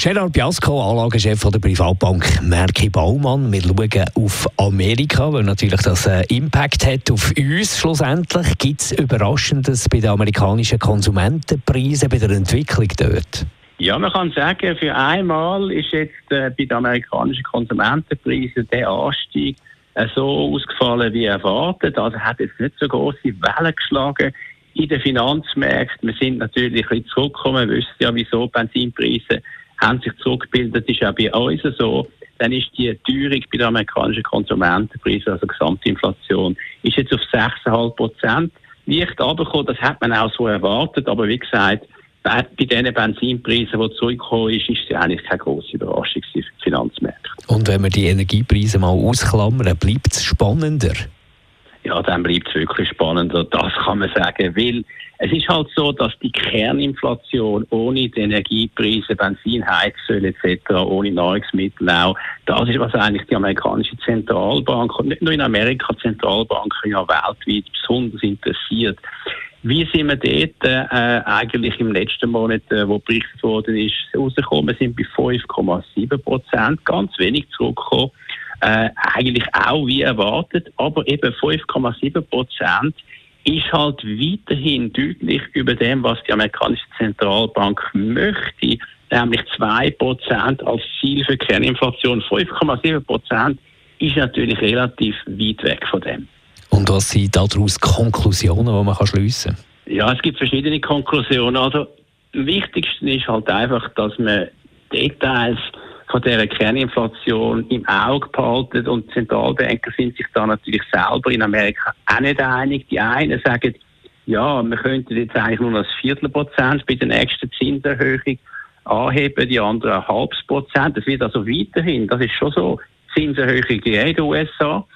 Gerard Biasco, Anlagechef der Privatbank Merki Baumann. Wir schauen auf Amerika, weil natürlich das einen äh, Impact hat auf uns schlussendlich. Gibt es Überraschendes bei den amerikanischen Konsumentenpreisen, bei der Entwicklung dort? Ja, man kann sagen, für einmal ist jetzt äh, bei den amerikanischen Konsumentenpreisen der Anstieg äh, so ausgefallen wie erwartet. Also hat jetzt nicht so große Wellen geschlagen in den Finanzmärkten. Wir sind natürlich ein bisschen zurückgekommen. Wir wissen ja, wieso Benzinpreise haben sich zurückgebildet, ist auch bei uns so. Dann ist die Teuerung bei den amerikanischen Konsumentenpreisen, also Gesamtinflation, ist jetzt auf 6,5 Prozent. Leicht runtergekommen, das hat man auch so erwartet, aber wie gesagt, bei diesen Benzinpreisen, die zurückgekommen ist, ist es eigentlich keine grosse Überraschung für die Finanzmärkte. Und wenn wir die Energiepreise mal ausklammern, bleibt es spannender? Ja, dann bleibt es wirklich spannender, das kann man sagen, weil es ist halt so, dass die Kerninflation ohne die Energiepreise, Benzin, Heizöl etc., ohne Nahrungsmittel auch, das ist, was eigentlich die amerikanische Zentralbank und nicht nur in Amerika, Zentralbanken ja weltweit besonders interessiert. Wie sind wir dort äh, eigentlich im letzten Monat, äh, wo berichtet worden ist, rausgekommen? Wir sind bei 5,7 Prozent, ganz wenig zurückgekommen. Äh, eigentlich auch wie erwartet, aber eben 5,7 Prozent ist halt weiterhin deutlich über dem, was die amerikanische Zentralbank möchte, nämlich 2% als Ziel für Kerninflation. 5,7% ist natürlich relativ weit weg von dem. Und was sind daraus Konklusionen, die man schliessen kann? Ja, es gibt verschiedene Konklusionen. Also, am wichtigsten ist halt einfach, dass man Details von dieser Kerninflation im Auge behalten. Und Zentralbanker sind sich da natürlich selber in Amerika auch nicht einig. Die einen sagen, ja, wir könnten jetzt eigentlich nur ein Viertelprozent bei der nächsten Zinserhöhung anheben, die anderen ein halbes Prozent. Das wird also weiterhin, das ist schon so, Zinserhöhung in den USA.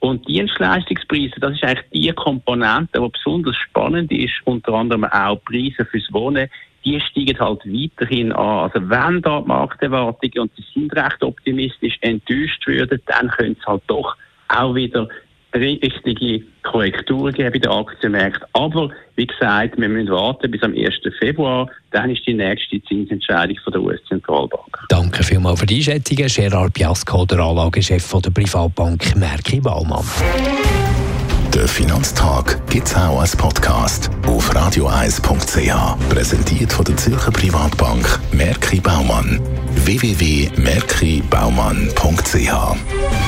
Und Dienstleistungspreise, das ist eigentlich die Komponente, die besonders spannend ist, unter anderem auch Preise fürs Wohnen, die steigen halt weiterhin an. Also wenn da die Markterwartungen, und sie sind recht optimistisch, enttäuscht würden, dann könnte es halt doch auch wieder richtige Korrekturen geben bei den Aktienmärkten. Aber wie gesagt, wir müssen warten bis am 1. Februar. Dann ist die nächste Zinsentscheidung von der US-Zentralbank. Danke vielmals für die Einschätzung, Gerard Piasco, der Anlagechef der Privatbank Merki Baumann. Der Finanztag gibt es auch als Podcast auf radioeis.ch. Präsentiert von der Zürcher Privatbank Merki Baumann. www.merkibaumann.ch